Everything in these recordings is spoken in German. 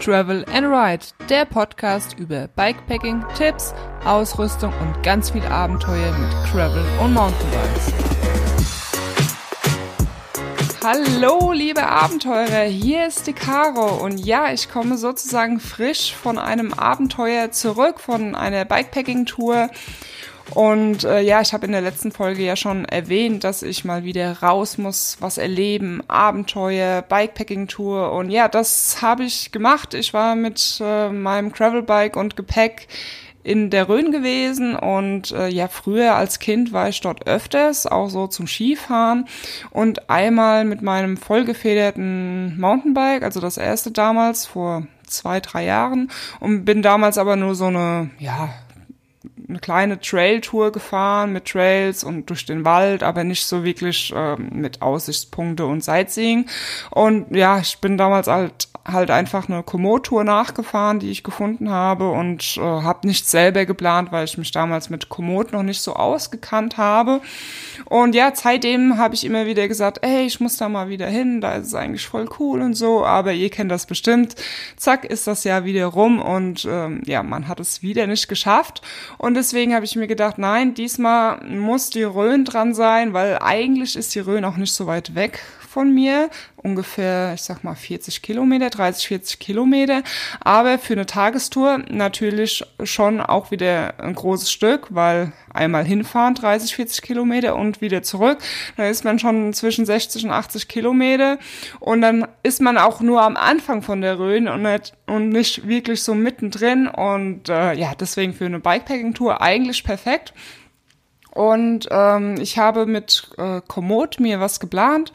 Travel and Ride, der Podcast über Bikepacking, Tipps, Ausrüstung und ganz viel Abenteuer mit Travel und Mountainbikes. Hallo, liebe Abenteurer, hier ist die Caro und ja, ich komme sozusagen frisch von einem Abenteuer zurück, von einer Bikepacking-Tour und äh, ja, ich habe in der letzten Folge ja schon erwähnt, dass ich mal wieder raus muss, was erleben, Abenteuer, Bikepacking-Tour. Und ja, das habe ich gemacht. Ich war mit äh, meinem Gravelbike und Gepäck in der Rhön gewesen und äh, ja, früher als Kind war ich dort öfters, auch so zum Skifahren und einmal mit meinem vollgefederten Mountainbike, also das erste damals vor zwei, drei Jahren und bin damals aber nur so eine, ja, eine kleine Trail-Tour gefahren mit Trails und durch den Wald, aber nicht so wirklich ähm, mit Aussichtspunkte und Sightseeing. Und ja, ich bin damals halt halt einfach eine Komoot-Tour nachgefahren, die ich gefunden habe und äh, habe nicht selber geplant, weil ich mich damals mit Komoot noch nicht so ausgekannt habe. Und ja, seitdem habe ich immer wieder gesagt, ey, ich muss da mal wieder hin, da ist es eigentlich voll cool und so, aber ihr kennt das bestimmt. Zack, ist das Jahr wieder rum und ähm, ja, man hat es wieder nicht geschafft. Und deswegen habe ich mir gedacht, nein, diesmal muss die Rhön dran sein, weil eigentlich ist die Rhön auch nicht so weit weg von mir, ungefähr, ich sag mal 40 Kilometer, 30, 40 Kilometer, aber für eine Tagestour natürlich schon auch wieder ein großes Stück, weil einmal hinfahren 30, 40 Kilometer und wieder zurück, da ist man schon zwischen 60 und 80 Kilometer. Und dann ist man auch nur am Anfang von der Rhön und nicht, und nicht wirklich so mittendrin und äh, ja, deswegen für eine Bikepacking-Tour eigentlich perfekt. Und ähm, ich habe mit äh, Komoot mir was geplant.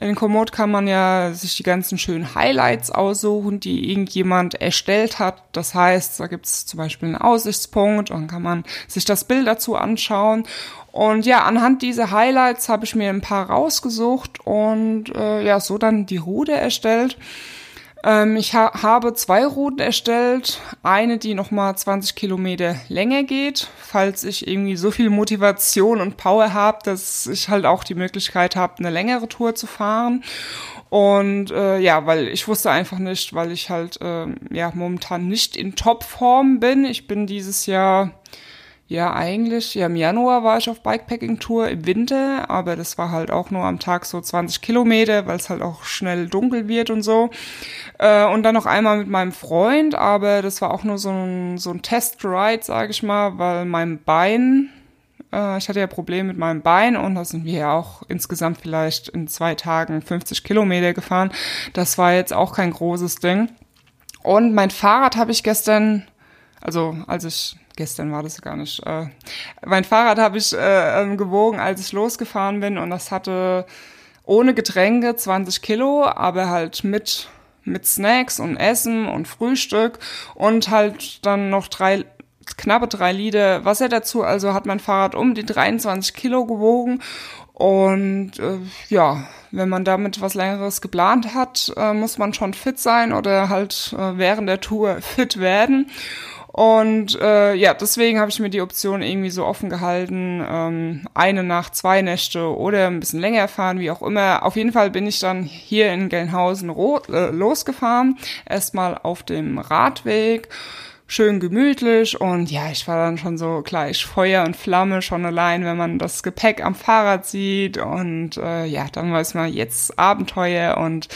In Komoot kann man ja sich die ganzen schönen Highlights aussuchen, die irgendjemand erstellt hat. Das heißt, da gibt's zum Beispiel einen Aussichtspunkt und kann man sich das Bild dazu anschauen. Und ja, anhand dieser Highlights habe ich mir ein paar rausgesucht und äh, ja, so dann die Rude erstellt. Ähm, ich ha habe zwei Routen erstellt. Eine, die nochmal 20 Kilometer länger geht, falls ich irgendwie so viel Motivation und Power habe, dass ich halt auch die Möglichkeit habe, eine längere Tour zu fahren. Und äh, ja, weil ich wusste einfach nicht, weil ich halt äh, ja momentan nicht in Topform bin. Ich bin dieses Jahr ja, eigentlich, ja, im Januar war ich auf Bikepacking-Tour im Winter, aber das war halt auch nur am Tag so 20 Kilometer, weil es halt auch schnell dunkel wird und so. Äh, und dann noch einmal mit meinem Freund, aber das war auch nur so ein, so ein Test-Ride, sag ich mal, weil mein Bein, äh, ich hatte ja Probleme mit meinem Bein und da sind wir ja auch insgesamt vielleicht in zwei Tagen 50 Kilometer gefahren. Das war jetzt auch kein großes Ding. Und mein Fahrrad habe ich gestern, also als ich gestern war das gar nicht. Äh, mein Fahrrad habe ich äh, ähm, gewogen, als ich losgefahren bin und das hatte ohne Getränke 20 Kilo, aber halt mit mit Snacks und Essen und Frühstück und halt dann noch drei knappe drei Liter Wasser dazu. Also hat mein Fahrrad um die 23 Kilo gewogen und äh, ja, wenn man damit was längeres geplant hat, äh, muss man schon fit sein oder halt äh, während der Tour fit werden. Und äh, ja, deswegen habe ich mir die Option irgendwie so offen gehalten, ähm, eine Nacht, zwei Nächte oder ein bisschen länger fahren, wie auch immer. Auf jeden Fall bin ich dann hier in Gelnhausen äh, losgefahren, erstmal auf dem Radweg schön gemütlich. Und ja, ich war dann schon so gleich Feuer und Flamme schon allein, wenn man das Gepäck am Fahrrad sieht. Und äh, ja, dann weiß man jetzt Abenteuer. Und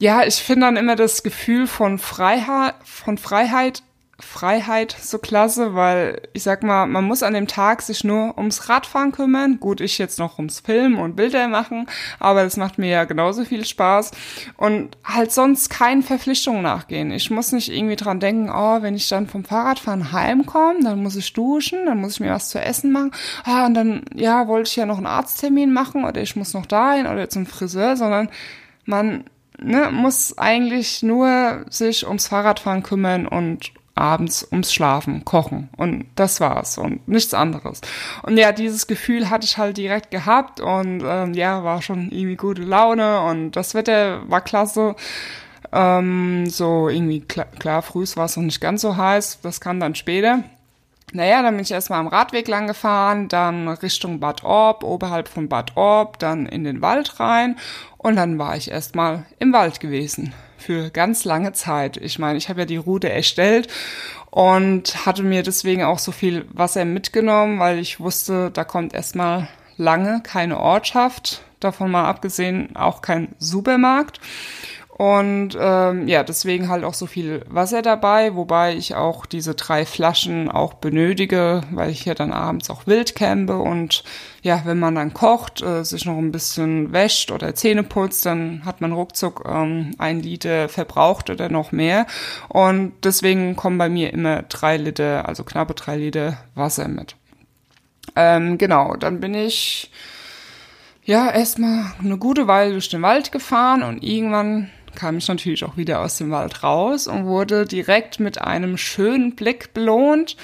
ja, ich finde dann immer das Gefühl von Freiheit, von Freiheit Freiheit so klasse, weil ich sag mal, man muss an dem Tag sich nur ums Radfahren kümmern. Gut, ich jetzt noch ums Filmen und Bilder machen, aber das macht mir ja genauso viel Spaß und halt sonst keinen Verpflichtungen nachgehen. Ich muss nicht irgendwie dran denken, oh, wenn ich dann vom Fahrradfahren heimkomme, dann muss ich duschen, dann muss ich mir was zu essen machen. Ah, und dann, ja, wollte ich ja noch einen Arzttermin machen oder ich muss noch dahin oder zum Friseur, sondern man ne, muss eigentlich nur sich ums Fahrradfahren kümmern und abends ums Schlafen, kochen. Und das war's. Und nichts anderes. Und ja, dieses Gefühl hatte ich halt direkt gehabt. Und ähm, ja, war schon irgendwie gute Laune. Und das Wetter war klasse. Ähm, so irgendwie klar, klar früh war es noch nicht ganz so heiß, das kam dann später. naja, dann bin ich erstmal am Radweg lang gefahren, dann Richtung Bad Orb, oberhalb von Bad Orb, dann in den Wald rein. Und dann war ich erstmal im Wald gewesen für ganz lange Zeit. Ich meine, ich habe ja die Route erstellt und hatte mir deswegen auch so viel Wasser mitgenommen, weil ich wusste, da kommt erstmal lange keine Ortschaft, davon mal abgesehen auch kein Supermarkt. Und ähm, ja, deswegen halt auch so viel Wasser dabei, wobei ich auch diese drei Flaschen auch benötige, weil ich ja dann abends auch wild campe und ja, wenn man dann kocht, äh, sich noch ein bisschen wäscht oder Zähne putzt, dann hat man ruckzuck ähm, ein Liter verbraucht oder noch mehr. Und deswegen kommen bei mir immer drei Liter, also knappe drei Liter Wasser mit. Ähm, genau, dann bin ich ja erstmal eine gute Weile durch den Wald gefahren und irgendwann kam ich natürlich auch wieder aus dem Wald raus und wurde direkt mit einem schönen Blick belohnt.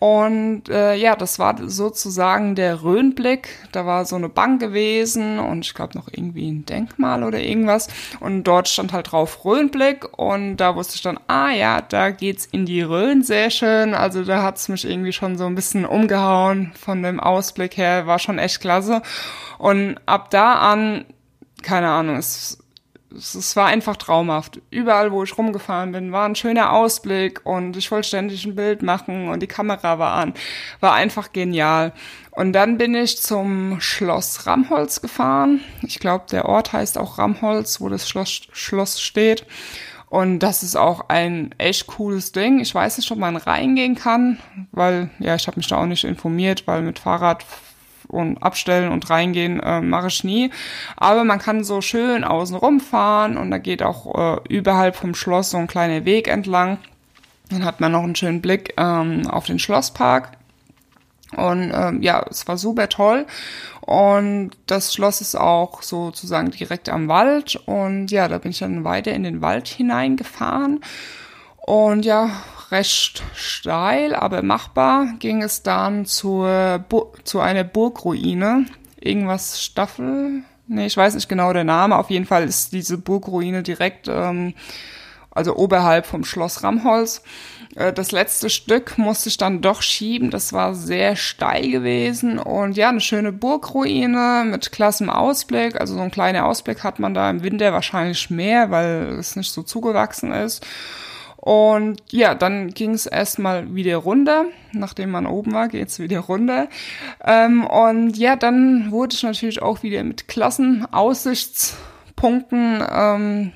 Und äh, ja, das war sozusagen der Rhönblick. Da war so eine Bank gewesen und ich glaube noch irgendwie ein Denkmal oder irgendwas. Und dort stand halt drauf Rhönblick und da wusste ich dann, ah ja, da geht's in die Rhön, sehr schön. Also da hat's mich irgendwie schon so ein bisschen umgehauen von dem Ausblick her, war schon echt klasse. Und ab da an, keine Ahnung, es es war einfach traumhaft. Überall, wo ich rumgefahren bin, war ein schöner Ausblick und ich wollte ständig ein Bild machen und die Kamera war an. War einfach genial. Und dann bin ich zum Schloss Ramholz gefahren. Ich glaube, der Ort heißt auch Ramholz, wo das Schloss, Schloss steht. Und das ist auch ein echt cooles Ding. Ich weiß nicht, ob man reingehen kann, weil, ja, ich habe mich da auch nicht informiert, weil mit Fahrrad und abstellen und reingehen äh, mache ich nie. Aber man kann so schön außen rumfahren und da geht auch äh, überhalb vom Schloss so ein kleiner Weg entlang. Dann hat man noch einen schönen Blick ähm, auf den Schlosspark. Und ähm, ja, es war super toll. Und das Schloss ist auch sozusagen direkt am Wald. Und ja, da bin ich dann weiter in den Wald hineingefahren. Und ja, recht steil, aber machbar ging es dann zur zu einer Burgruine. Irgendwas Staffel? Nee, ich weiß nicht genau der Name. Auf jeden Fall ist diese Burgruine direkt, ähm, also oberhalb vom Schloss Ramholz. Äh, das letzte Stück musste ich dann doch schieben. Das war sehr steil gewesen und ja, eine schöne Burgruine mit klassem Ausblick. Also so ein kleiner Ausblick hat man da im Winter wahrscheinlich mehr, weil es nicht so zugewachsen ist. Und ja, dann ging es erstmal wieder runter. Nachdem man oben war, geht's wieder runter. Ähm, und ja, dann wurde ich natürlich auch wieder mit Klassenaussichtspunkten ähm,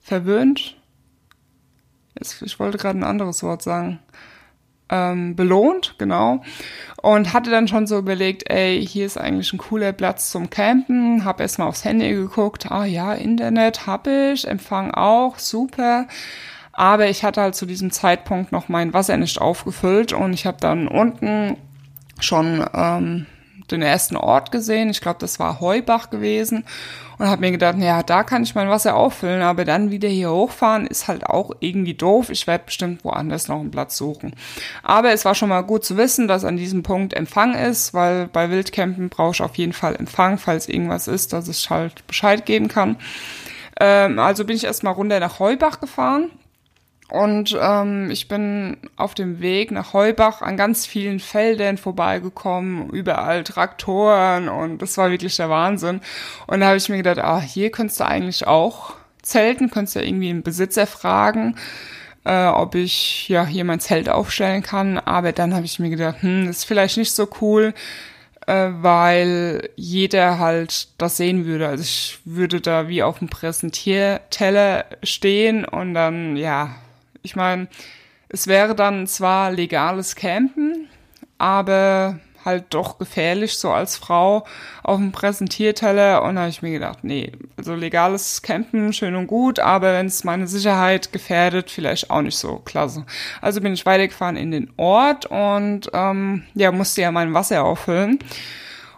verwöhnt. Jetzt, ich wollte gerade ein anderes Wort sagen ähm, belohnt, genau. Und hatte dann schon so überlegt, ey, hier ist eigentlich ein cooler Platz zum Campen. Hab erstmal aufs Handy geguckt, ah ja, Internet hab ich, Empfang auch, super. Aber ich hatte halt zu diesem Zeitpunkt noch mein Wasser nicht aufgefüllt und ich habe dann unten schon ähm, den ersten Ort gesehen. Ich glaube, das war Heubach gewesen und habe mir gedacht, ja, da kann ich mein Wasser auffüllen, aber dann wieder hier hochfahren ist halt auch irgendwie doof. Ich werde bestimmt woanders noch einen Platz suchen. Aber es war schon mal gut zu wissen, dass an diesem Punkt Empfang ist, weil bei Wildcampen brauche ich auf jeden Fall Empfang, falls irgendwas ist, dass ich halt Bescheid geben kann. Ähm, also bin ich erstmal runter nach Heubach gefahren und ähm, ich bin auf dem Weg nach Heubach an ganz vielen Feldern vorbeigekommen, überall Traktoren und das war wirklich der Wahnsinn. Und da habe ich mir gedacht, ah, hier könntest du eigentlich auch zelten, könntest du irgendwie einen Besitzer fragen, äh, ob ich ja hier mein Zelt aufstellen kann. Aber dann habe ich mir gedacht, hm, das ist vielleicht nicht so cool, äh, weil jeder halt das sehen würde. Also ich würde da wie auf dem Präsentierteller stehen und dann, ja, ich meine, es wäre dann zwar legales Campen, aber halt doch gefährlich, so als Frau auf dem Präsentierteller. Und da habe ich mir gedacht, nee, also legales Campen, schön und gut, aber wenn es meine Sicherheit gefährdet, vielleicht auch nicht so klasse. Also bin ich weitergefahren in den Ort und ähm, ja, musste ja mein Wasser auffüllen.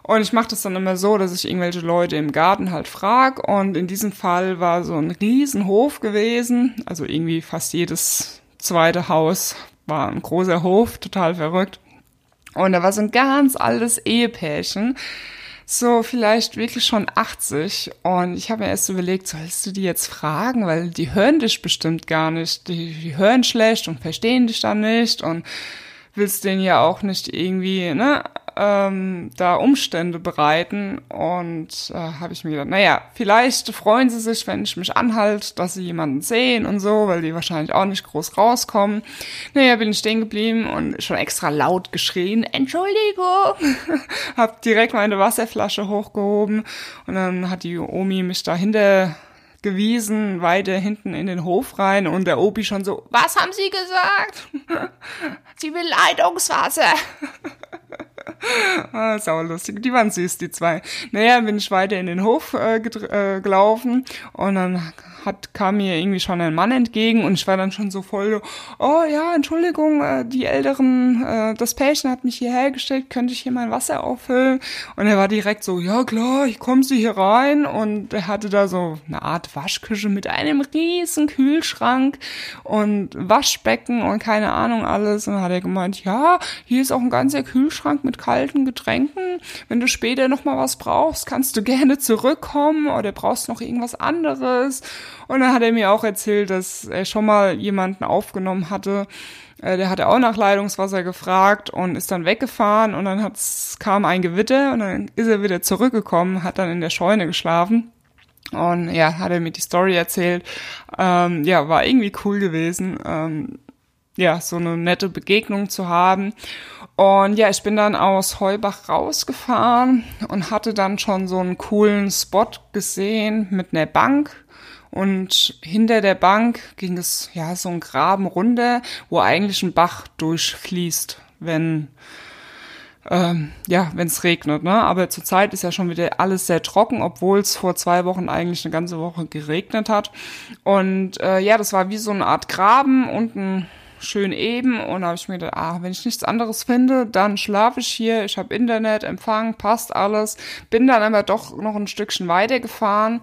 Und ich mache das dann immer so, dass ich irgendwelche Leute im Garten halt frag. Und in diesem Fall war so ein Riesenhof gewesen. Also irgendwie fast jedes zweite Haus war ein großer Hof, total verrückt. Und da war so ein ganz altes Ehepärchen. so vielleicht wirklich schon 80 und ich habe mir erst überlegt, sollst du die jetzt fragen, weil die hören dich bestimmt gar nicht, die, die hören schlecht und verstehen dich dann nicht und willst denen ja auch nicht irgendwie, ne, ähm, da Umstände bereiten. Und äh, habe ich mir gedacht, naja, vielleicht freuen sie sich, wenn ich mich anhalte, dass sie jemanden sehen und so, weil die wahrscheinlich auch nicht groß rauskommen. Naja, bin ich stehen geblieben und schon extra laut geschrien, Entschuldigung. hab direkt meine Wasserflasche hochgehoben und dann hat die Omi mich dahinter gewiesen, weiter hinten in den Hof rein und der Obi schon so, was haben Sie gesagt? Sie will Leitungswasser. ah, saulustig. Die waren süß, die zwei. Naja, bin ich weiter in den Hof äh, äh, gelaufen und dann hat, kam mir irgendwie schon ein Mann entgegen und ich war dann schon so voll, oh ja, Entschuldigung, äh, die Älteren, äh, das Pärchen hat mich hierher gestellt, könnte ich hier mein Wasser auffüllen? Und er war direkt so, ja klar, ich komme Sie hier rein. Und er hatte da so eine Art Waschküche mit einem riesen Kühlschrank und Waschbecken und keine Ahnung alles. Und dann hat er gemeint, ja, hier ist auch ein ganzer Kühlschrank mit kalten Getränken, wenn du später noch mal was brauchst, kannst du gerne zurückkommen oder brauchst noch irgendwas anderes und dann hat er mir auch erzählt, dass er schon mal jemanden aufgenommen hatte, äh, der hatte auch nach Leitungswasser gefragt und ist dann weggefahren und dann hat's, kam ein Gewitter und dann ist er wieder zurückgekommen, hat dann in der Scheune geschlafen. Und ja, hat er mir die Story erzählt. Ähm, ja, war irgendwie cool gewesen. Ähm, ja, so eine nette Begegnung zu haben. Und ja, ich bin dann aus Heubach rausgefahren und hatte dann schon so einen coolen Spot gesehen mit einer Bank und hinter der Bank ging es ja so ein Graben runter, wo eigentlich ein Bach durchfließt, wenn ähm, ja, wenn es regnet, ne? Aber zurzeit ist ja schon wieder alles sehr trocken, obwohl es vor zwei Wochen eigentlich eine ganze Woche geregnet hat. Und äh, ja, das war wie so eine Art Graben unten schön eben und da habe ich mir gedacht, ah, wenn ich nichts anderes finde, dann schlafe ich hier, ich habe Internet, Empfang, passt alles. Bin dann aber doch noch ein Stückchen weiter gefahren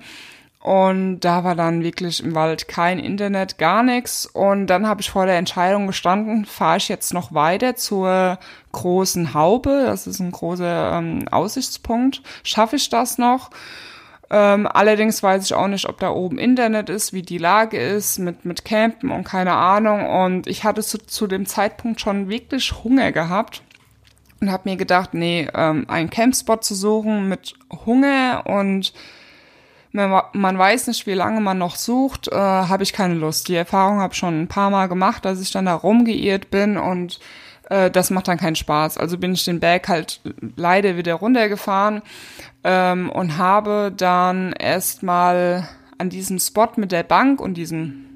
und da war dann wirklich im Wald kein Internet, gar nichts. Und dann habe ich vor der Entscheidung gestanden, fahre ich jetzt noch weiter zur großen Haube. Das ist ein großer ähm, Aussichtspunkt. Schaffe ich das noch? Ähm, allerdings weiß ich auch nicht, ob da oben Internet ist, wie die Lage ist mit, mit Campen und keine Ahnung. Und ich hatte zu, zu dem Zeitpunkt schon wirklich Hunger gehabt und habe mir gedacht, nee, ähm, einen Campspot zu suchen mit Hunger und man weiß nicht, wie lange man noch sucht, äh, habe ich keine Lust. Die Erfahrung habe ich schon ein paar Mal gemacht, dass ich dann da rumgeirrt bin und äh, das macht dann keinen Spaß. Also bin ich den Berg halt leider wieder runtergefahren ähm, und habe dann erstmal an diesem Spot mit der Bank und diesem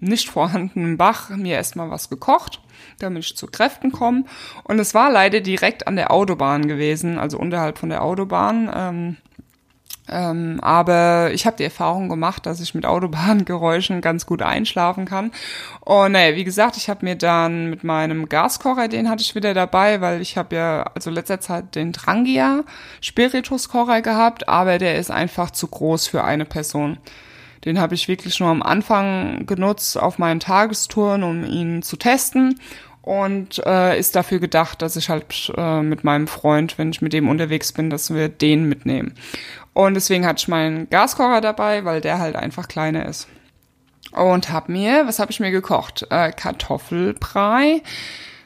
nicht vorhandenen Bach mir erstmal was gekocht, damit ich zu Kräften komme. Und es war leider direkt an der Autobahn gewesen, also unterhalb von der Autobahn. Ähm, ähm, aber ich habe die Erfahrung gemacht, dass ich mit Autobahngeräuschen ganz gut einschlafen kann. Und naja, wie gesagt, ich habe mir dann mit meinem Gaskocher, den hatte ich wieder dabei, weil ich habe ja also letzter Zeit den Trangia Spirituskocher gehabt, aber der ist einfach zu groß für eine Person. Den habe ich wirklich nur am Anfang genutzt auf meinen Tagestouren, um ihn zu testen und äh, ist dafür gedacht, dass ich halt äh, mit meinem Freund, wenn ich mit dem unterwegs bin, dass wir den mitnehmen. Und deswegen hatte ich meinen Gaskocher dabei, weil der halt einfach kleiner ist. Und hab mir, was habe ich mir gekocht? Äh, Kartoffelbrei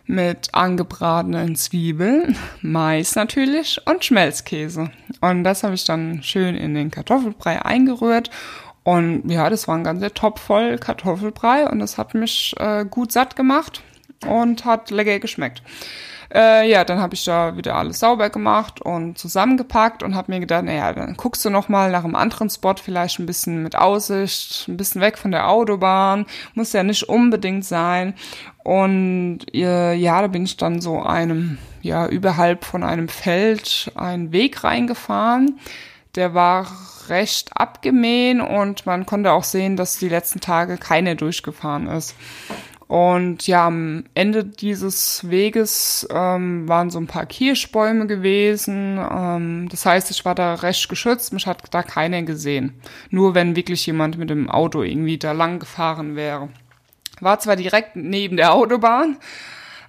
mit angebratenen Zwiebeln, Mais natürlich und Schmelzkäse. Und das habe ich dann schön in den Kartoffelbrei eingerührt. Und ja, das war ein ganzer Topf voll Kartoffelbrei und das hat mich äh, gut satt gemacht und hat lecker geschmeckt. Äh, ja, dann habe ich da wieder alles sauber gemacht und zusammengepackt und habe mir gedacht, naja, dann guckst du noch mal nach einem anderen Spot, vielleicht ein bisschen mit Aussicht, ein bisschen weg von der Autobahn, muss ja nicht unbedingt sein. Und äh, ja, da bin ich dann so einem, ja, überhalb von einem Feld einen Weg reingefahren. Der war recht abgemähen und man konnte auch sehen, dass die letzten Tage keiner durchgefahren ist. Und ja, am Ende dieses Weges ähm, waren so ein paar Kirschbäume gewesen. Ähm, das heißt, ich war da recht geschützt, mich hat da keiner gesehen. Nur wenn wirklich jemand mit dem Auto irgendwie da lang gefahren wäre. War zwar direkt neben der Autobahn,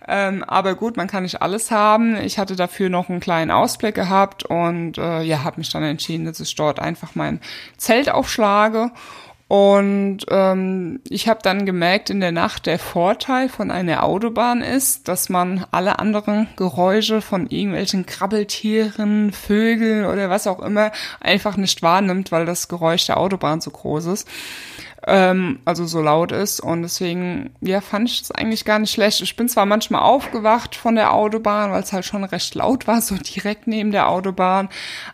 Ähm, aber gut, man kann nicht alles haben. Ich hatte dafür noch einen kleinen Ausblick gehabt und äh, ja, habe mich dann entschieden, dass ich dort einfach mein Zelt aufschlage und ähm, ich habe dann gemerkt in der Nacht, der Vorteil von einer Autobahn ist, dass man alle anderen Geräusche von irgendwelchen Krabbeltieren, Vögeln oder was auch immer einfach nicht wahrnimmt, weil das Geräusch der Autobahn so groß ist ähm, also so laut ist. Und deswegen, ja, fand ich das eigentlich gar nicht schlecht. Ich bin zwar manchmal aufgewacht von der Autobahn, weil es halt schon recht laut war, so direkt neben der Autobahn.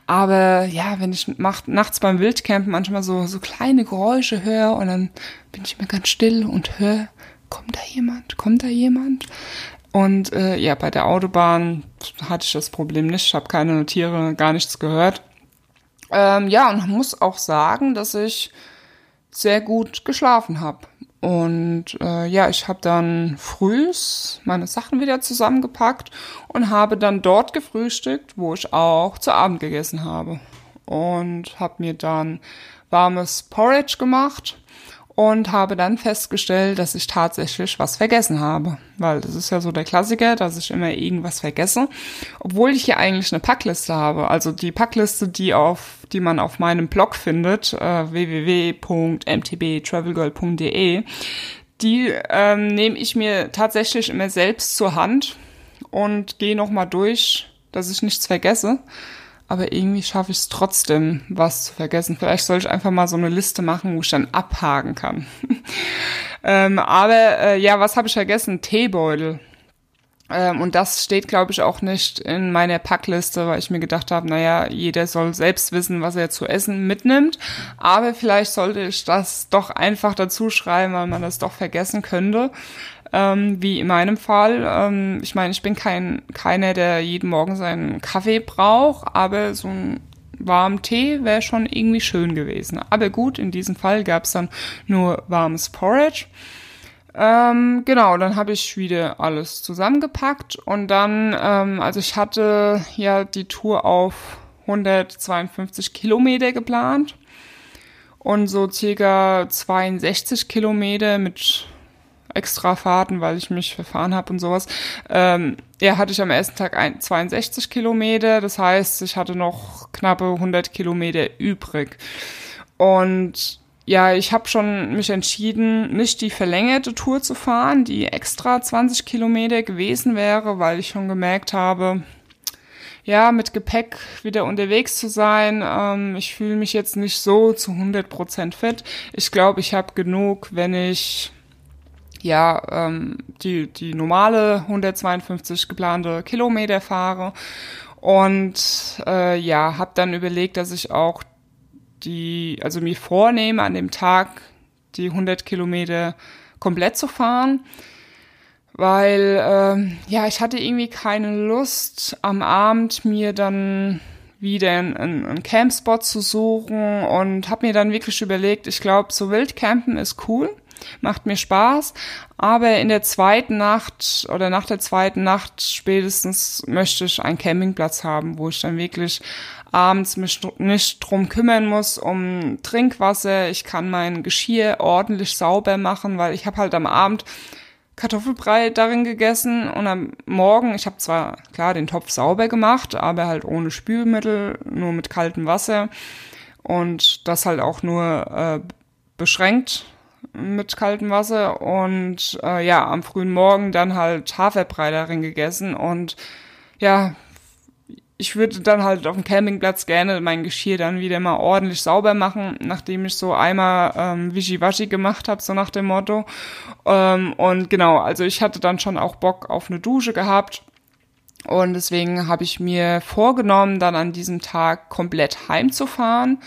Aber ja, wenn ich macht, nachts beim Wildcampen manchmal so, so kleine Geräusche höre und dann bin ich mir ganz still und höre, kommt da jemand, kommt da jemand? Und äh, ja, bei der Autobahn hatte ich das Problem nicht. Ich habe keine Tiere, gar nichts gehört. Ähm, ja, und muss auch sagen, dass ich sehr gut geschlafen habe. Und äh, ja, ich habe dann frühs meine Sachen wieder zusammengepackt und habe dann dort gefrühstückt, wo ich auch zu Abend gegessen habe. Und habe mir dann warmes Porridge gemacht und habe dann festgestellt, dass ich tatsächlich was vergessen habe. Weil das ist ja so der Klassiker, dass ich immer irgendwas vergesse. Obwohl ich hier eigentlich eine Packliste habe. Also die Packliste, die auf, die man auf meinem Blog findet, äh, www.mtbtravelgirl.de, die ähm, nehme ich mir tatsächlich immer selbst zur Hand und gehe nochmal durch, dass ich nichts vergesse aber irgendwie schaffe ich es trotzdem, was zu vergessen. Vielleicht soll ich einfach mal so eine Liste machen, wo ich dann abhaken kann. ähm, aber äh, ja, was habe ich vergessen? Teebeutel. Ähm, und das steht, glaube ich, auch nicht in meiner Packliste, weil ich mir gedacht habe, naja, jeder soll selbst wissen, was er zu essen mitnimmt. Aber vielleicht sollte ich das doch einfach dazu schreiben, weil man das doch vergessen könnte ähm, wie in meinem Fall. Ähm, ich meine, ich bin kein keiner, der jeden Morgen seinen Kaffee braucht, aber so ein warmen Tee wäre schon irgendwie schön gewesen. Aber gut, in diesem Fall gab es dann nur warmes Porridge. Ähm, genau, dann habe ich wieder alles zusammengepackt und dann, ähm, also ich hatte ja die Tour auf 152 Kilometer geplant und so circa 62 Kilometer mit extra Fahrten, weil ich mich verfahren habe und sowas. Ähm, ja, hatte ich am ersten Tag ein, 62 Kilometer, das heißt, ich hatte noch knappe 100 Kilometer übrig. Und ja, ich habe schon mich entschieden, nicht die verlängerte Tour zu fahren, die extra 20 Kilometer gewesen wäre, weil ich schon gemerkt habe, ja, mit Gepäck wieder unterwegs zu sein. Ähm, ich fühle mich jetzt nicht so zu 100 Prozent fit. Ich glaube, ich habe genug, wenn ich ja ähm, die, die normale 152 geplante Kilometer fahre. Und äh, ja, habe dann überlegt, dass ich auch die, also mir vornehme, an dem Tag die 100 Kilometer komplett zu fahren, weil äh, ja, ich hatte irgendwie keine Lust, am Abend mir dann wieder einen, einen Campspot zu suchen. Und habe mir dann wirklich überlegt, ich glaube, so Wildcampen ist cool, macht mir Spaß, aber in der zweiten Nacht oder nach der zweiten Nacht spätestens möchte ich einen Campingplatz haben, wo ich dann wirklich abends mich nicht drum kümmern muss um Trinkwasser. Ich kann mein Geschirr ordentlich sauber machen, weil ich habe halt am Abend Kartoffelbrei darin gegessen und am Morgen, ich habe zwar klar den Topf sauber gemacht, aber halt ohne Spülmittel, nur mit kaltem Wasser und das halt auch nur äh, beschränkt mit kaltem Wasser und äh, ja, am frühen Morgen dann halt Haferbrei darin gegessen und ja, ich würde dann halt auf dem Campingplatz gerne mein Geschirr dann wieder mal ordentlich sauber machen, nachdem ich so einmal ähm, Wischiwaschi gemacht habe, so nach dem Motto. Ähm, und genau, also ich hatte dann schon auch Bock auf eine Dusche gehabt. Und deswegen habe ich mir vorgenommen, dann an diesem Tag komplett heimzufahren.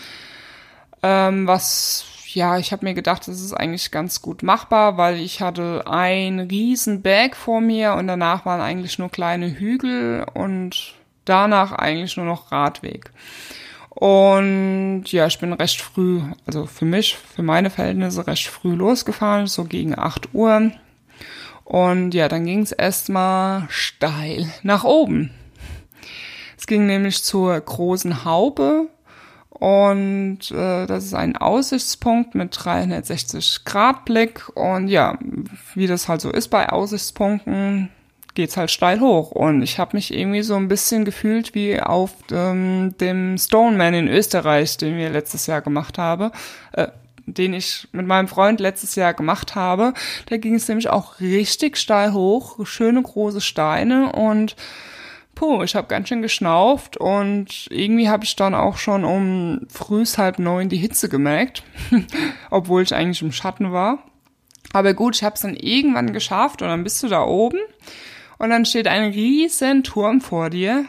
Ähm, was ja, ich habe mir gedacht, das ist eigentlich ganz gut machbar, weil ich hatte ein riesen Berg vor mir und danach waren eigentlich nur kleine Hügel und danach eigentlich nur noch Radweg. Und ja, ich bin recht früh, also für mich, für meine Verhältnisse recht früh losgefahren, so gegen 8 Uhr. Und ja, dann ging es erstmal steil nach oben. Es ging nämlich zur großen Haube und äh, das ist ein Aussichtspunkt mit 360 Grad Blick. Und ja, wie das halt so ist bei Aussichtspunkten, geht's halt steil hoch. Und ich habe mich irgendwie so ein bisschen gefühlt wie auf ähm, dem Stoneman in Österreich, den wir letztes Jahr gemacht haben. Äh, den ich mit meinem Freund letztes Jahr gemacht habe. Da ging es nämlich auch richtig steil hoch, schöne große Steine und puh, ich habe ganz schön geschnauft und irgendwie habe ich dann auch schon um frühs halb neun die Hitze gemerkt, obwohl ich eigentlich im Schatten war. Aber gut, ich habe es dann irgendwann geschafft und dann bist du da oben und dann steht ein riesen Turm vor dir,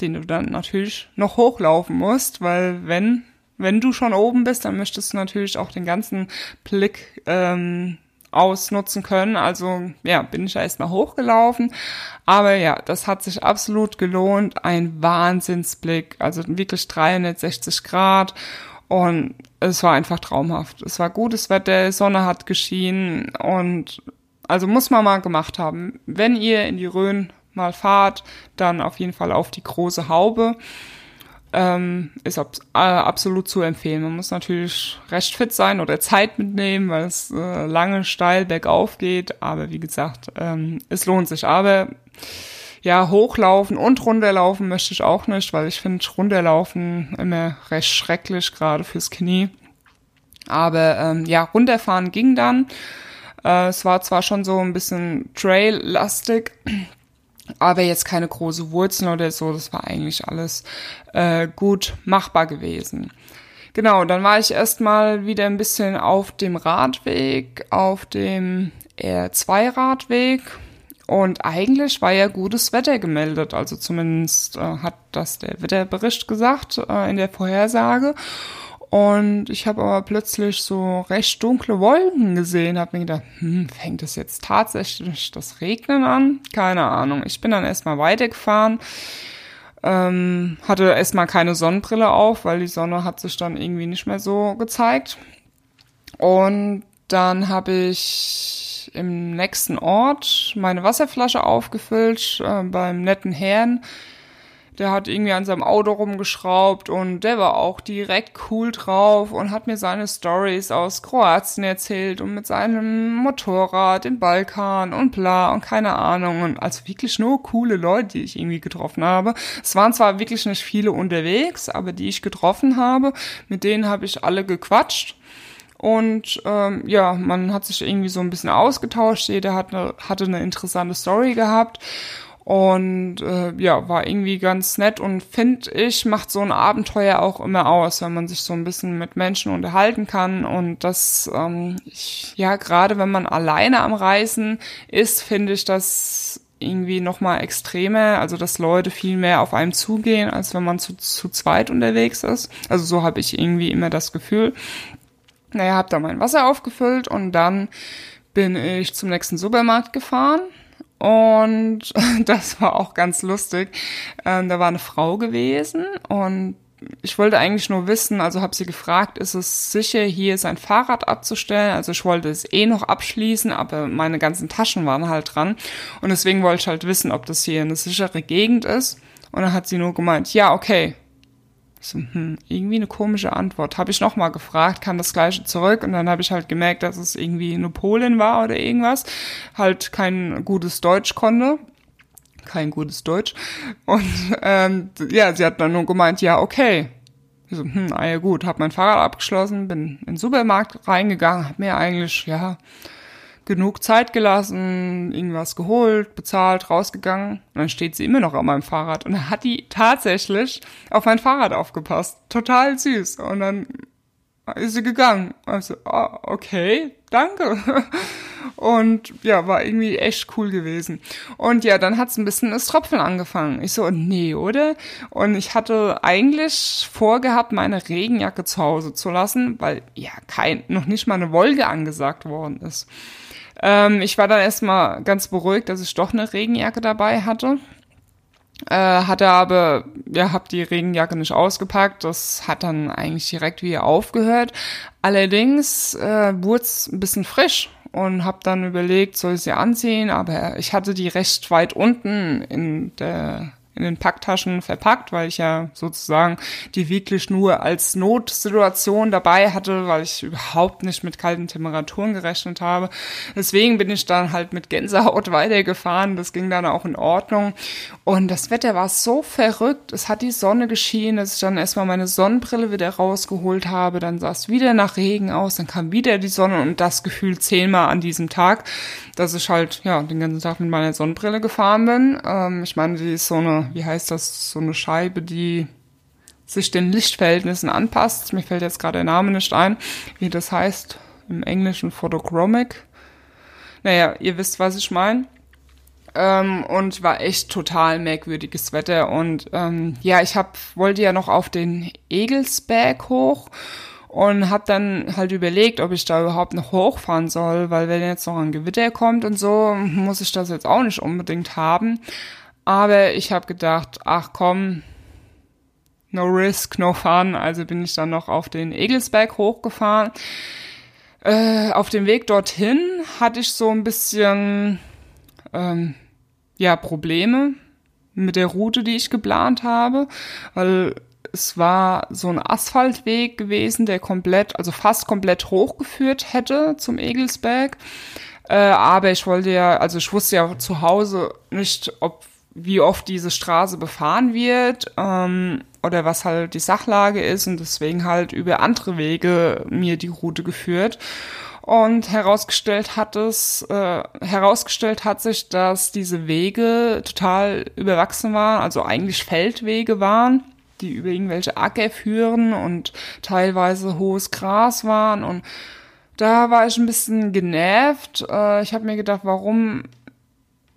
den du dann natürlich noch hochlaufen musst, weil wenn wenn du schon oben bist, dann möchtest du natürlich auch den ganzen Blick ähm, ausnutzen können. Also ja, bin ich da erstmal hochgelaufen. Aber ja, das hat sich absolut gelohnt. Ein Wahnsinnsblick, also wirklich 360 Grad. Und es war einfach traumhaft. Es war gutes Wetter, Sonne hat geschienen und also muss man mal gemacht haben. Wenn ihr in die Rhön mal fahrt, dann auf jeden Fall auf die große Haube ähm, ist ab, äh, absolut zu empfehlen. Man muss natürlich recht fit sein oder Zeit mitnehmen, weil es äh, lange steil bergauf geht. Aber wie gesagt, ähm, es lohnt sich. Aber ja, hochlaufen und runterlaufen möchte ich auch nicht, weil ich finde runterlaufen immer recht schrecklich, gerade fürs Knie. Aber ähm, ja, runterfahren ging dann. Äh, es war zwar schon so ein bisschen trail-lastig, aber jetzt keine große Wurzeln oder so. Das war eigentlich alles äh, gut machbar gewesen. Genau, dann war ich erstmal wieder ein bisschen auf dem Radweg, auf dem R2-Radweg. Und eigentlich war ja gutes Wetter gemeldet. Also zumindest äh, hat das der Wetterbericht gesagt äh, in der Vorhersage. Und ich habe aber plötzlich so recht dunkle Wolken gesehen, habe mir gedacht, hm, fängt es jetzt tatsächlich das Regnen an? Keine Ahnung. Ich bin dann erstmal weitergefahren, ähm, hatte erstmal keine Sonnenbrille auf, weil die Sonne hat sich dann irgendwie nicht mehr so gezeigt. Und dann habe ich im nächsten Ort meine Wasserflasche aufgefüllt äh, beim netten Herrn, der hat irgendwie an seinem Auto rumgeschraubt und der war auch direkt cool drauf und hat mir seine Stories aus Kroatien erzählt und mit seinem Motorrad im Balkan und bla und keine Ahnung und also wirklich nur coole Leute, die ich irgendwie getroffen habe. Es waren zwar wirklich nicht viele unterwegs, aber die ich getroffen habe, mit denen habe ich alle gequatscht. Und ähm, ja, man hat sich irgendwie so ein bisschen ausgetauscht. Jeder hat eine, hatte eine interessante Story gehabt. Und äh, ja, war irgendwie ganz nett und finde ich, macht so ein Abenteuer auch immer aus, wenn man sich so ein bisschen mit Menschen unterhalten kann. Und das, ähm, ich, ja, gerade wenn man alleine am Reisen ist, finde ich das irgendwie nochmal extremer, also dass Leute viel mehr auf einem zugehen, als wenn man zu, zu zweit unterwegs ist. Also so habe ich irgendwie immer das Gefühl. Naja, habe da mein Wasser aufgefüllt und dann bin ich zum nächsten Supermarkt gefahren und das war auch ganz lustig. Ähm, da war eine Frau gewesen und ich wollte eigentlich nur wissen, also habe sie gefragt, ist es sicher, hier sein Fahrrad abzustellen? Also ich wollte es eh noch abschließen, aber meine ganzen Taschen waren halt dran. Und deswegen wollte ich halt wissen, ob das hier eine sichere Gegend ist. Und dann hat sie nur gemeint, ja, okay, so, hm, irgendwie eine komische Antwort. Habe ich nochmal gefragt, kam das gleiche zurück und dann habe ich halt gemerkt, dass es irgendwie eine Polin war oder irgendwas. Halt kein gutes Deutsch konnte. Kein gutes Deutsch. Und ähm, ja, sie hat dann nur gemeint, ja, okay. Ich so, hm, ah ja gut, habe mein Fahrrad abgeschlossen, bin in den Supermarkt reingegangen, habe mir eigentlich, ja, genug Zeit gelassen, irgendwas geholt, bezahlt, rausgegangen. Und dann steht sie immer noch an meinem Fahrrad. Und dann hat die tatsächlich auf mein Fahrrad aufgepasst. Total süß. Und dann ist sie gegangen. Also, ah, okay, danke. Und ja, war irgendwie echt cool gewesen. Und ja, dann hat's ein bisschen das Tropfen angefangen. Ich so, nee, oder? Und ich hatte eigentlich vorgehabt, meine Regenjacke zu Hause zu lassen, weil ja kein, noch nicht mal eine Wolke angesagt worden ist. Ähm, ich war dann erstmal ganz beruhigt, dass ich doch eine Regenjacke dabei hatte. Äh, hatte aber, ja, hab die Regenjacke nicht ausgepackt. Das hat dann eigentlich direkt wieder aufgehört. Allerdings äh, wurde es ein bisschen frisch und habe dann überlegt, soll ich sie anziehen, aber ich hatte die recht weit unten in der in den Packtaschen verpackt, weil ich ja sozusagen die wirklich nur als Notsituation dabei hatte, weil ich überhaupt nicht mit kalten Temperaturen gerechnet habe. Deswegen bin ich dann halt mit Gänsehaut weitergefahren. Das ging dann auch in Ordnung. Und das Wetter war so verrückt. Es hat die Sonne geschienen, dass ich dann erstmal meine Sonnenbrille wieder rausgeholt habe. Dann sah es wieder nach Regen aus. Dann kam wieder die Sonne und das Gefühl zehnmal an diesem Tag, dass ich halt, ja, den ganzen Tag mit meiner Sonnenbrille gefahren bin. Ähm, ich meine, die ist so eine, wie heißt das, so eine Scheibe, die sich den Lichtverhältnissen anpasst. Mir fällt jetzt gerade der Name nicht ein, wie das heißt im Englischen Photochromic. Naja, ihr wisst, was ich meine. Ähm, und war echt total merkwürdiges Wetter. Und ähm, ja, ich hab, wollte ja noch auf den Egelsberg hoch und habe dann halt überlegt, ob ich da überhaupt noch hochfahren soll, weil wenn jetzt noch ein Gewitter kommt und so, muss ich das jetzt auch nicht unbedingt haben. Aber ich habe gedacht, ach komm, no risk, no fun. Also bin ich dann noch auf den Egelsberg hochgefahren. Äh, auf dem Weg dorthin hatte ich so ein bisschen ähm, ja Probleme mit der Route, die ich geplant habe, weil es war so ein Asphaltweg gewesen, der komplett, also fast komplett hochgeführt hätte zum Egelsberg. Äh, aber ich wollte ja, also ich wusste ja zu Hause nicht, ob wie oft diese Straße befahren wird ähm, oder was halt die Sachlage ist und deswegen halt über andere Wege mir die Route geführt. Und herausgestellt hat es, äh, herausgestellt hat sich, dass diese Wege total überwachsen waren, also eigentlich Feldwege waren die über irgendwelche Acker führen und teilweise hohes Gras waren und da war ich ein bisschen genervt. Äh, ich habe mir gedacht, warum,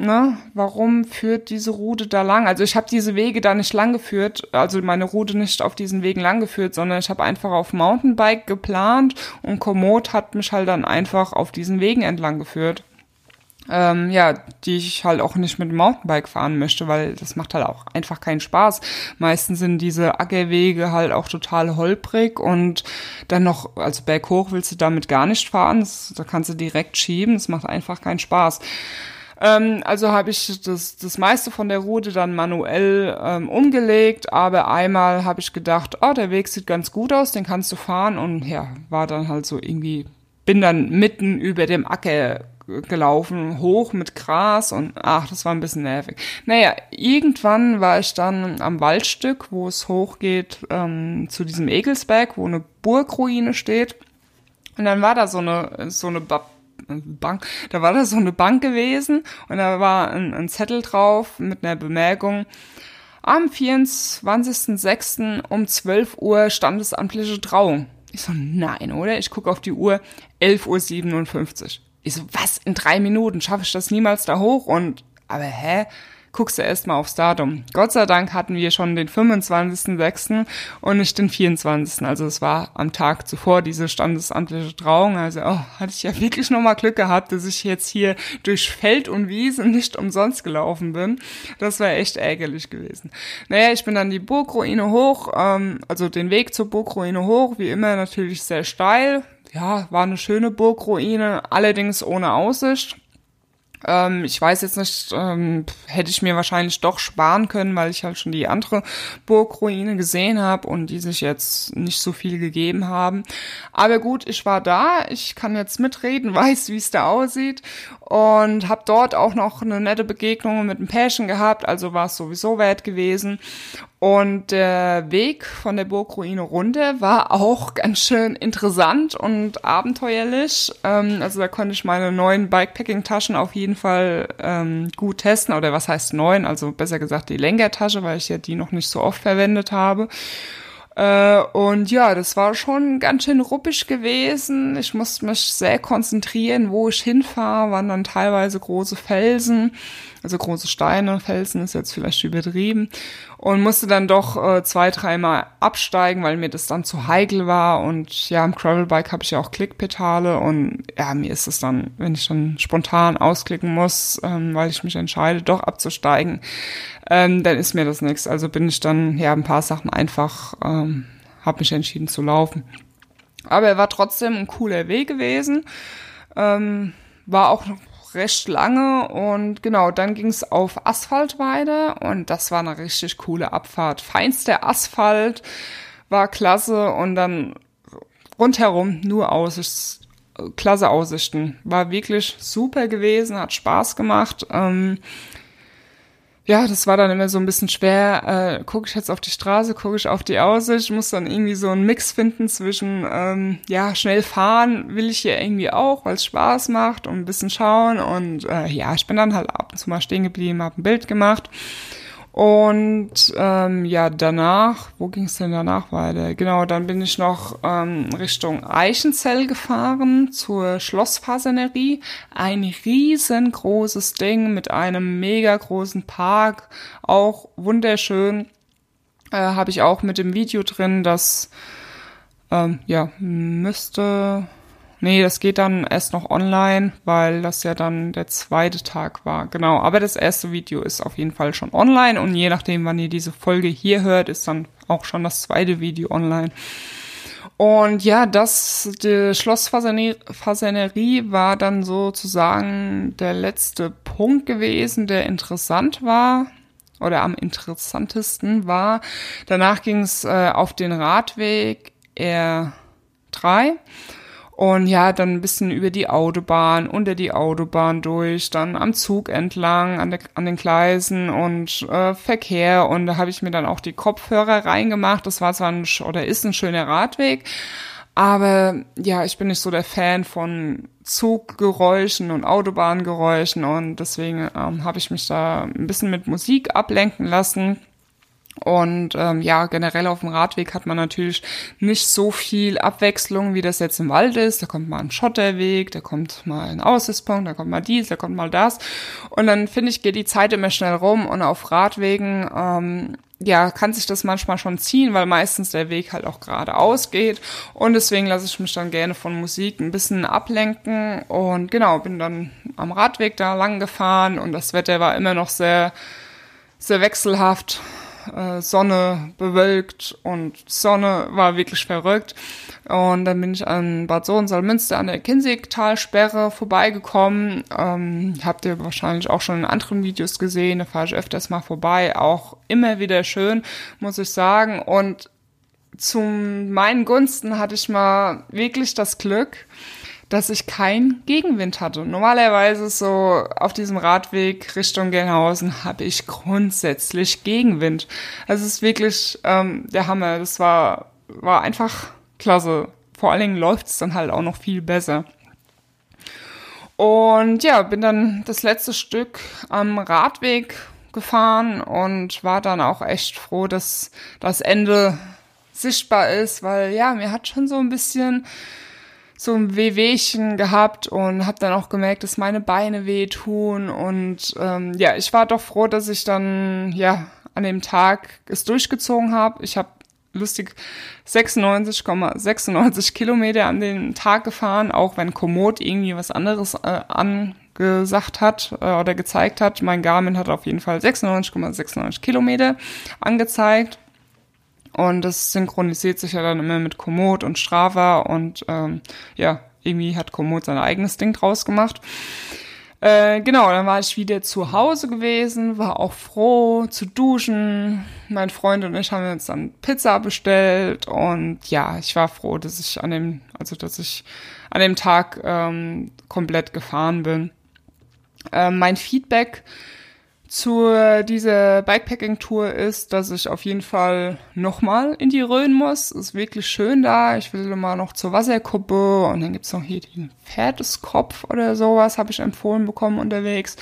ne, warum führt diese Route da lang? Also ich habe diese Wege da nicht lang geführt, also meine Route nicht auf diesen Wegen lang geführt, sondern ich habe einfach auf Mountainbike geplant und Komoot hat mich halt dann einfach auf diesen Wegen entlang geführt ähm, ja, die ich halt auch nicht mit dem Mountainbike fahren möchte, weil das macht halt auch einfach keinen Spaß. Meistens sind diese Ackerwege halt auch total holprig und dann noch, also berghoch willst du damit gar nicht fahren, das, da kannst du direkt schieben, das macht einfach keinen Spaß. Ähm, also habe ich das, das meiste von der Route dann manuell ähm, umgelegt, aber einmal habe ich gedacht, oh, der Weg sieht ganz gut aus, den kannst du fahren und ja, war dann halt so irgendwie bin dann mitten über dem Acker gelaufen, hoch mit Gras und ach, das war ein bisschen nervig. Naja, irgendwann war ich dann am Waldstück, wo es hochgeht ähm, zu diesem Egelsberg, wo eine Burgruine steht. Und dann war da so eine, so eine Bank, da war da so eine Bank gewesen und da war ein, ein Zettel drauf mit einer Bemerkung, am 24.06. um 12 Uhr standesamtliche Trauung. Ich so, nein, oder? Ich gucke auf die Uhr, 11.57 Uhr. Ich so, was, in drei Minuten schaffe ich das niemals da hoch? Und, aber hä? Guckst du erst mal aufs Datum. Gott sei Dank hatten wir schon den 25.06. und nicht den 24. Also es war am Tag zuvor diese standesamtliche Trauung. Also oh, hatte ich ja wirklich nochmal Glück gehabt, dass ich jetzt hier durch Feld und Wiese nicht umsonst gelaufen bin. Das war echt ärgerlich gewesen. Naja, ich bin dann die Burgruine hoch, ähm, also den Weg zur Burgruine hoch, wie immer natürlich sehr steil. Ja, war eine schöne Burgruine, allerdings ohne Aussicht. Ähm, ich weiß jetzt nicht, ähm, hätte ich mir wahrscheinlich doch sparen können, weil ich halt schon die andere Burgruine gesehen habe und die sich jetzt nicht so viel gegeben haben. Aber gut, ich war da, ich kann jetzt mitreden, weiß, wie es da aussieht und habe dort auch noch eine nette Begegnung mit einem Pärchen gehabt, also war es sowieso wert gewesen. Und der Weg von der Burgruine runter war auch ganz schön interessant und abenteuerlich. Ähm, also da konnte ich meine neuen Bikepacking-Taschen auf jeden Fall ähm, gut testen. Oder was heißt neun? Also besser gesagt die Lenkertasche, weil ich ja die noch nicht so oft verwendet habe. Äh, und ja, das war schon ganz schön ruppig gewesen. Ich musste mich sehr konzentrieren, wo ich hinfahre, waren dann teilweise große Felsen, also große Steine, Felsen ist jetzt vielleicht übertrieben. Und musste dann doch äh, zwei, dreimal absteigen, weil mir das dann zu heikel war. Und ja, im Gravelbike habe ich ja auch Klickpedale und ja, mir ist es dann, wenn ich dann spontan ausklicken muss, ähm, weil ich mich entscheide, doch abzusteigen, ähm, dann ist mir das nichts. Also bin ich dann ja ein paar Sachen einfach, ähm, habe mich entschieden zu laufen. Aber er war trotzdem ein cooler Weg gewesen. Ähm, war auch recht lange und genau, dann ging es auf Asphalt weiter und das war eine richtig coole Abfahrt. Feinster Asphalt war klasse und dann rundherum nur Aussicht, klasse Aussichten. War wirklich super gewesen, hat Spaß gemacht. Ähm, ja, das war dann immer so ein bisschen schwer. Äh, gucke ich jetzt auf die Straße, gucke ich auf die Aussicht, muss dann irgendwie so einen Mix finden zwischen, ähm, ja, schnell fahren will ich hier irgendwie auch, weil es Spaß macht und ein bisschen schauen. Und äh, ja, ich bin dann halt ab und zu mal stehen geblieben, habe ein Bild gemacht. Und ähm, ja, danach, wo ging es denn danach weiter? Genau, dann bin ich noch ähm, Richtung Eichenzell gefahren zur Schlossfasanerie. Ein riesengroßes Ding mit einem mega großen Park, auch wunderschön. Äh, Habe ich auch mit dem Video drin, das ähm, ja müsste Nee, das geht dann erst noch online, weil das ja dann der zweite Tag war. Genau, aber das erste Video ist auf jeden Fall schon online und je nachdem, wann ihr diese Folge hier hört, ist dann auch schon das zweite Video online. Und ja, das, die Schlossfasanerie war dann sozusagen der letzte Punkt gewesen, der interessant war oder am interessantesten war. Danach ging es äh, auf den Radweg R3 und ja, dann ein bisschen über die Autobahn, unter die Autobahn durch, dann am Zug entlang, an, der, an den Gleisen und äh, Verkehr. Und da habe ich mir dann auch die Kopfhörer reingemacht. Das war zwar ein, oder ist ein schöner Radweg, aber ja, ich bin nicht so der Fan von Zuggeräuschen und Autobahngeräuschen und deswegen ähm, habe ich mich da ein bisschen mit Musik ablenken lassen. Und ähm, ja, generell auf dem Radweg hat man natürlich nicht so viel Abwechslung, wie das jetzt im Wald ist. Da kommt mal ein Schotterweg, da kommt mal ein Aussichtspunkt, da kommt mal dies, da kommt mal das. Und dann finde ich, geht die Zeit immer schnell rum und auf Radwegen, ähm, ja, kann sich das manchmal schon ziehen, weil meistens der Weg halt auch geradeaus geht. Und deswegen lasse ich mich dann gerne von Musik ein bisschen ablenken. Und genau, bin dann am Radweg da lang gefahren und das Wetter war immer noch sehr, sehr wechselhaft äh, Sonne bewölkt und Sonne war wirklich verrückt. Und dann bin ich an Bad Sohn-Salmünster an der Kinzigtalsperre vorbeigekommen. Ähm, habt ihr wahrscheinlich auch schon in anderen Videos gesehen. Da fahre ich öfters mal vorbei. Auch immer wieder schön, muss ich sagen. Und zu meinen Gunsten hatte ich mal wirklich das Glück, dass ich keinen Gegenwind hatte. Normalerweise so auf diesem Radweg Richtung Gelnhausen habe ich grundsätzlich Gegenwind. Also es ist wirklich ähm, der Hammer. Das war, war einfach klasse. Vor allen Dingen läuft es dann halt auch noch viel besser. Und ja, bin dann das letzte Stück am Radweg gefahren und war dann auch echt froh, dass das Ende sichtbar ist, weil ja, mir hat schon so ein bisschen so ein Wehwehchen gehabt und habe dann auch gemerkt, dass meine Beine wehtun und ähm, ja, ich war doch froh, dass ich dann ja an dem Tag es durchgezogen habe. Ich habe lustig 96,96 ,96 Kilometer an dem Tag gefahren, auch wenn Komoot irgendwie was anderes äh, angesagt hat äh, oder gezeigt hat. Mein Garmin hat auf jeden Fall 96,96 ,96 Kilometer angezeigt. Und das synchronisiert sich ja dann immer mit Komoot und Strava und ähm, ja, irgendwie hat Komoot sein eigenes Ding draus gemacht. Äh, genau, dann war ich wieder zu Hause gewesen, war auch froh zu duschen. Mein Freund und ich haben uns dann Pizza bestellt und ja, ich war froh, dass ich an dem, also dass ich an dem Tag ähm, komplett gefahren bin. Äh, mein Feedback zu dieser Bikepacking-Tour ist, dass ich auf jeden Fall nochmal in die Rhön muss. Ist wirklich schön da. Ich will mal noch zur Wasserkuppe und dann gibt's noch hier den Pferdeskopf oder sowas, habe ich empfohlen bekommen unterwegs.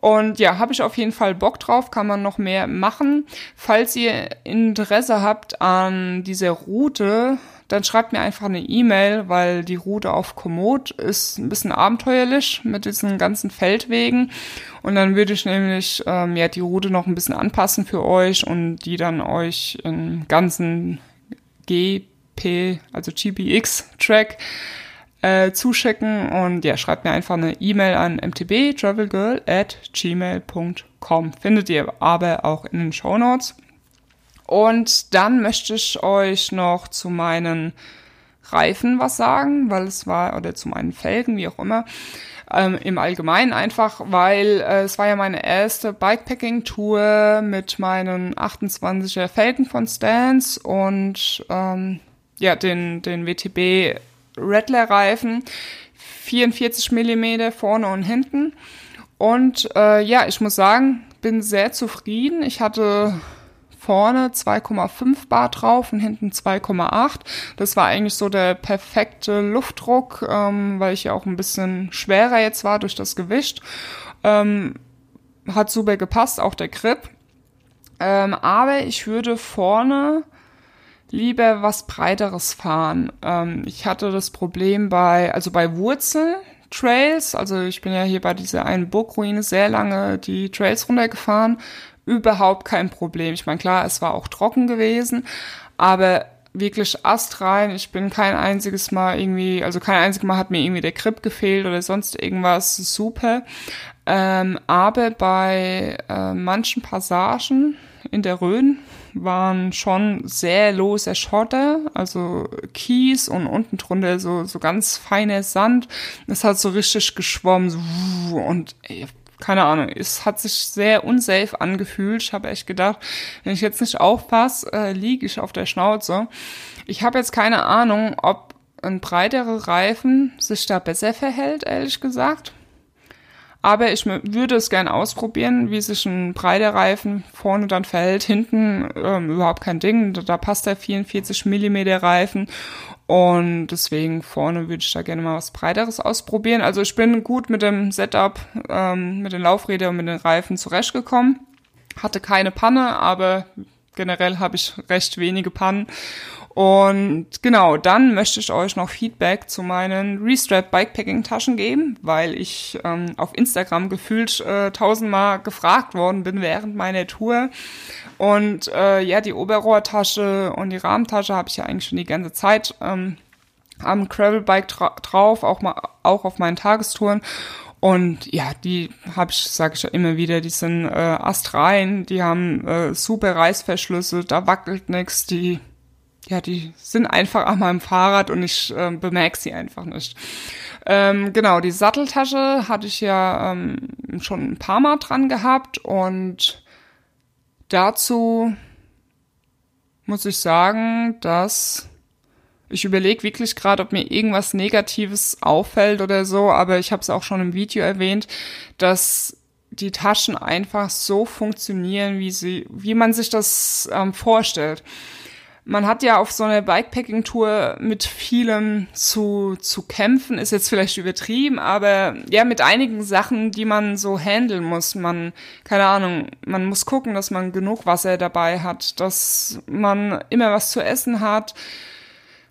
Und ja, habe ich auf jeden Fall Bock drauf, kann man noch mehr machen. Falls ihr Interesse habt an dieser Route, dann schreibt mir einfach eine E-Mail, weil die Route auf Komoot ist ein bisschen abenteuerlich mit diesen ganzen Feldwegen. Und dann würde ich nämlich ähm, ja die Route noch ein bisschen anpassen für euch und die dann euch in ganzen GP, also GPX-Track äh, zuschicken. Und ja, schreibt mir einfach eine E-Mail an mtbtravelgirl at gmail.com. Findet ihr aber auch in den Show Notes. Und dann möchte ich euch noch zu meinen Reifen was sagen, weil es war, oder zu meinen Felgen, wie auch immer, ähm, im Allgemeinen einfach, weil äh, es war ja meine erste Bikepacking-Tour mit meinen 28er Felgen von Stans und ähm, ja, den, den WTB Rattler-Reifen, 44 Millimeter vorne und hinten. Und äh, ja, ich muss sagen, bin sehr zufrieden. Ich hatte vorne 2,5 Bar drauf und hinten 2,8. Das war eigentlich so der perfekte Luftdruck, ähm, weil ich ja auch ein bisschen schwerer jetzt war durch das Gewicht. Ähm, hat super gepasst, auch der Grip. Ähm, aber ich würde vorne lieber was breiteres fahren. Ähm, ich hatte das Problem bei, also bei Wurzeltrails, also ich bin ja hier bei dieser einen Burgruine sehr lange die Trails runtergefahren überhaupt kein Problem. Ich meine, klar, es war auch trocken gewesen, aber wirklich astrein. Ich bin kein einziges Mal irgendwie, also kein einziges Mal hat mir irgendwie der Grip gefehlt oder sonst irgendwas. Super. Ähm, aber bei äh, manchen Passagen in der Rhön waren schon sehr lose Schotter, also Kies und unten drunter so, so ganz feiner Sand. Es hat so richtig geschwommen so, und ey, keine Ahnung, es hat sich sehr unsafe angefühlt. Ich habe echt gedacht, wenn ich jetzt nicht aufpasse, äh, liege ich auf der Schnauze. Ich habe jetzt keine Ahnung, ob ein breiterer Reifen sich da besser verhält, ehrlich gesagt. Aber ich würde es gern ausprobieren, wie sich ein breiter Reifen vorne dann verhält. Hinten ähm, überhaupt kein Ding. Da, da passt der 44 Millimeter Reifen. Und deswegen vorne würde ich da gerne mal was Breiteres ausprobieren. Also ich bin gut mit dem Setup, ähm, mit den Laufrädern und mit den Reifen zurechtgekommen. Hatte keine Panne, aber generell habe ich recht wenige Pannen. Und genau, dann möchte ich euch noch Feedback zu meinen Restrap Bikepacking Taschen geben, weil ich ähm, auf Instagram gefühlt äh, tausendmal gefragt worden bin während meiner Tour, und äh, ja, die Oberrohrtasche und die Rahmentasche habe ich ja eigentlich schon die ganze Zeit ähm, am Gravelbike dra drauf, auch mal auch auf meinen Tagestouren. Und ja, die habe ich, sage ich ja immer wieder, die sind äh, astrein, die haben äh, super Reißverschlüsse, da wackelt nix, die ja, die sind einfach an meinem Fahrrad und ich äh, bemerke sie einfach nicht. Ähm, genau, die Satteltasche hatte ich ja ähm, schon ein paar Mal dran gehabt und dazu muss ich sagen, dass ich überlege wirklich gerade, ob mir irgendwas Negatives auffällt oder so, aber ich habe es auch schon im Video erwähnt, dass die Taschen einfach so funktionieren, wie sie, wie man sich das ähm, vorstellt man hat ja auf so einer Bikepacking-Tour mit vielem zu, zu kämpfen, ist jetzt vielleicht übertrieben, aber ja, mit einigen Sachen, die man so handeln muss. Man, keine Ahnung, man muss gucken, dass man genug Wasser dabei hat, dass man immer was zu essen hat.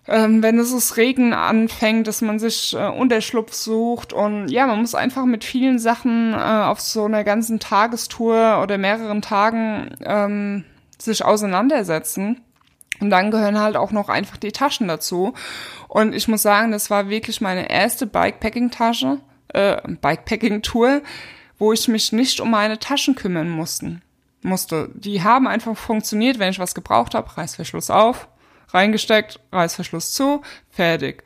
Ähm, wenn es das Regen anfängt, dass man sich äh, Unterschlupf sucht und ja, man muss einfach mit vielen Sachen äh, auf so einer ganzen Tagestour oder mehreren Tagen ähm, sich auseinandersetzen. Und dann gehören halt auch noch einfach die Taschen dazu. Und ich muss sagen, das war wirklich meine erste Bikepacking-Tasche, äh, Bikepacking-Tour, wo ich mich nicht um meine Taschen kümmern mussten, musste. Die haben einfach funktioniert, wenn ich was gebraucht habe, Reißverschluss auf, reingesteckt, Reißverschluss zu, fertig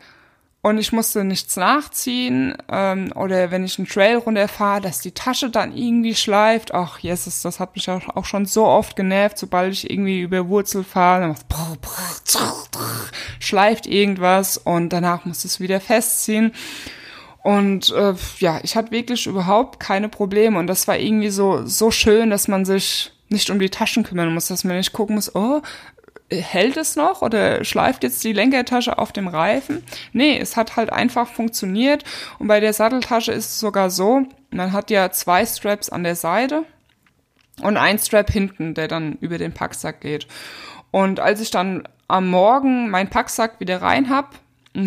und ich musste nichts nachziehen ähm, oder wenn ich einen Trail runterfahre, dass die Tasche dann irgendwie schleift. Ach, Jesus, das hat mich auch schon so oft genervt, sobald ich irgendwie über Wurzel fahre, dann schleift irgendwas und danach muss es wieder festziehen. Und äh, ja, ich hatte wirklich überhaupt keine Probleme und das war irgendwie so so schön, dass man sich nicht um die Taschen kümmern muss, dass man nicht gucken muss, oh, hält es noch oder schleift jetzt die Lenkertasche auf dem Reifen? Nee, es hat halt einfach funktioniert. Und bei der Satteltasche ist es sogar so, man hat ja zwei Straps an der Seite und ein Strap hinten, der dann über den Packsack geht. Und als ich dann am Morgen meinen Packsack wieder rein hab,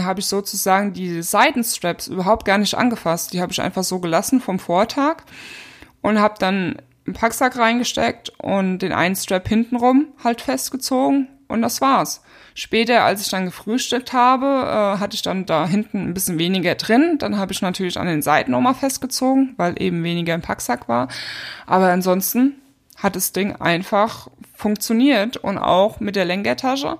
habe ich sozusagen die Seitenstraps überhaupt gar nicht angefasst. Die habe ich einfach so gelassen vom Vortag und habe dann einen Packsack reingesteckt und den einen Strap hintenrum halt festgezogen und das war's. Später, als ich dann gefrühstückt habe, äh, hatte ich dann da hinten ein bisschen weniger drin. Dann habe ich natürlich an den Seiten nochmal festgezogen, weil eben weniger im Packsack war. Aber ansonsten hat das Ding einfach funktioniert und auch mit der Lenkertasche.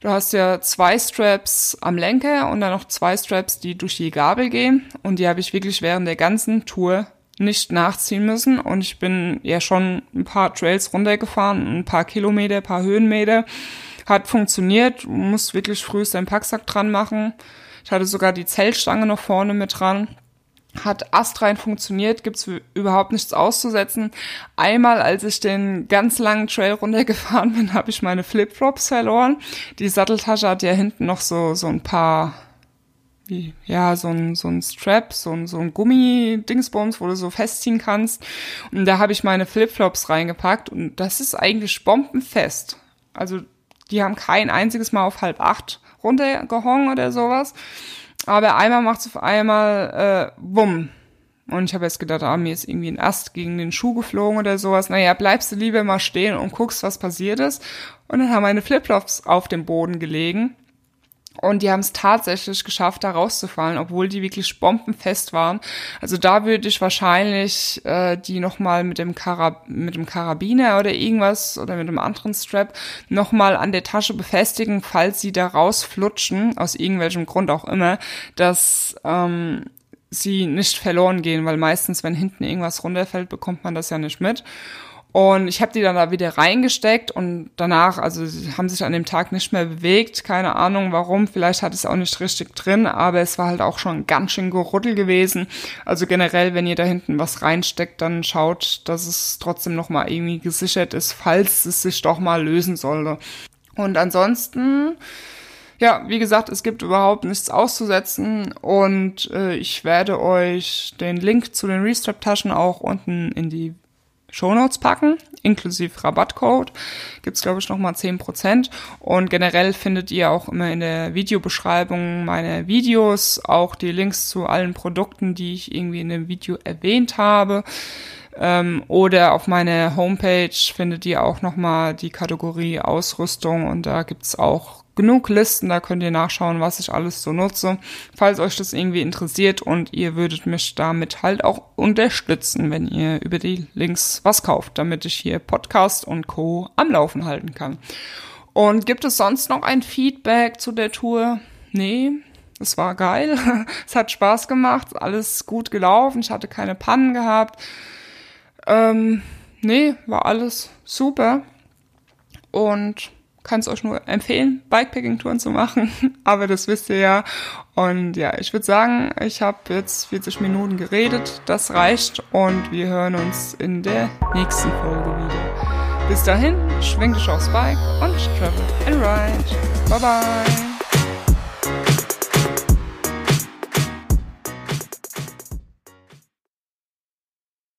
Du hast ja zwei Straps am Lenker und dann noch zwei Straps, die durch die Gabel gehen. Und die habe ich wirklich während der ganzen Tour nicht nachziehen müssen. Und ich bin ja schon ein paar Trails runtergefahren, ein paar Kilometer, ein paar Höhenmeter. Hat funktioniert. Du musst wirklich früh deinen Packsack dran machen. Ich hatte sogar die Zeltstange noch vorne mit dran hat astrein funktioniert, gibt's überhaupt nichts auszusetzen. Einmal, als ich den ganz langen Trail runtergefahren bin, habe ich meine Flipflops verloren. Die Satteltasche hat ja hinten noch so so ein paar wie, ja, so ein, so ein Strap, so ein, so ein Gummi-Dingsbums, wo du so festziehen kannst. Und da habe ich meine Flipflops reingepackt und das ist eigentlich bombenfest. Also, die haben kein einziges Mal auf halb acht runtergehongen oder sowas. Aber einmal macht es auf einmal äh, wumm. Und ich habe jetzt gedacht, ah, mir ist irgendwie ein Ast gegen den Schuh geflogen oder sowas. Naja, bleibst du lieber mal stehen und guckst, was passiert ist. Und dann haben meine Flipflops auf dem Boden gelegen. Und die haben es tatsächlich geschafft, da rauszufallen, obwohl die wirklich bombenfest waren. Also da würde ich wahrscheinlich äh, die nochmal mit dem mit dem Karabiner oder irgendwas oder mit einem anderen Strap nochmal an der Tasche befestigen, falls sie da rausflutschen, aus irgendwelchem Grund auch immer, dass ähm, sie nicht verloren gehen, weil meistens, wenn hinten irgendwas runterfällt, bekommt man das ja nicht mit. Und ich habe die dann da wieder reingesteckt und danach, also sie haben sich an dem Tag nicht mehr bewegt. Keine Ahnung warum, vielleicht hat es auch nicht richtig drin, aber es war halt auch schon ganz schön geruddel gewesen. Also generell, wenn ihr da hinten was reinsteckt, dann schaut, dass es trotzdem nochmal irgendwie gesichert ist, falls es sich doch mal lösen sollte. Und ansonsten, ja, wie gesagt, es gibt überhaupt nichts auszusetzen und äh, ich werde euch den Link zu den Restrap-Taschen auch unten in die Shownotes packen, inklusive Rabattcode. Gibt's glaube ich, nochmal 10%. Und generell findet ihr auch immer in der Videobeschreibung meine Videos, auch die Links zu allen Produkten, die ich irgendwie in dem Video erwähnt habe. Ähm, oder auf meiner Homepage findet ihr auch nochmal die Kategorie Ausrüstung und da gibt's auch genug Listen, da könnt ihr nachschauen, was ich alles so nutze. Falls euch das irgendwie interessiert und ihr würdet mich damit halt auch unterstützen, wenn ihr über die Links was kauft, damit ich hier Podcast und Co. am Laufen halten kann. Und gibt es sonst noch ein Feedback zu der Tour? Nee, es war geil. es hat Spaß gemacht, alles gut gelaufen, ich hatte keine Pannen gehabt. Ähm, nee, war alles super. Und kann es euch nur empfehlen, Bikepacking-Touren zu machen, aber das wisst ihr ja. Und ja, ich würde sagen, ich habe jetzt 40 Minuten geredet, das reicht und wir hören uns in der nächsten Folge wieder. Bis dahin, schwing dich aufs Bike und travel and ride. Bye bye.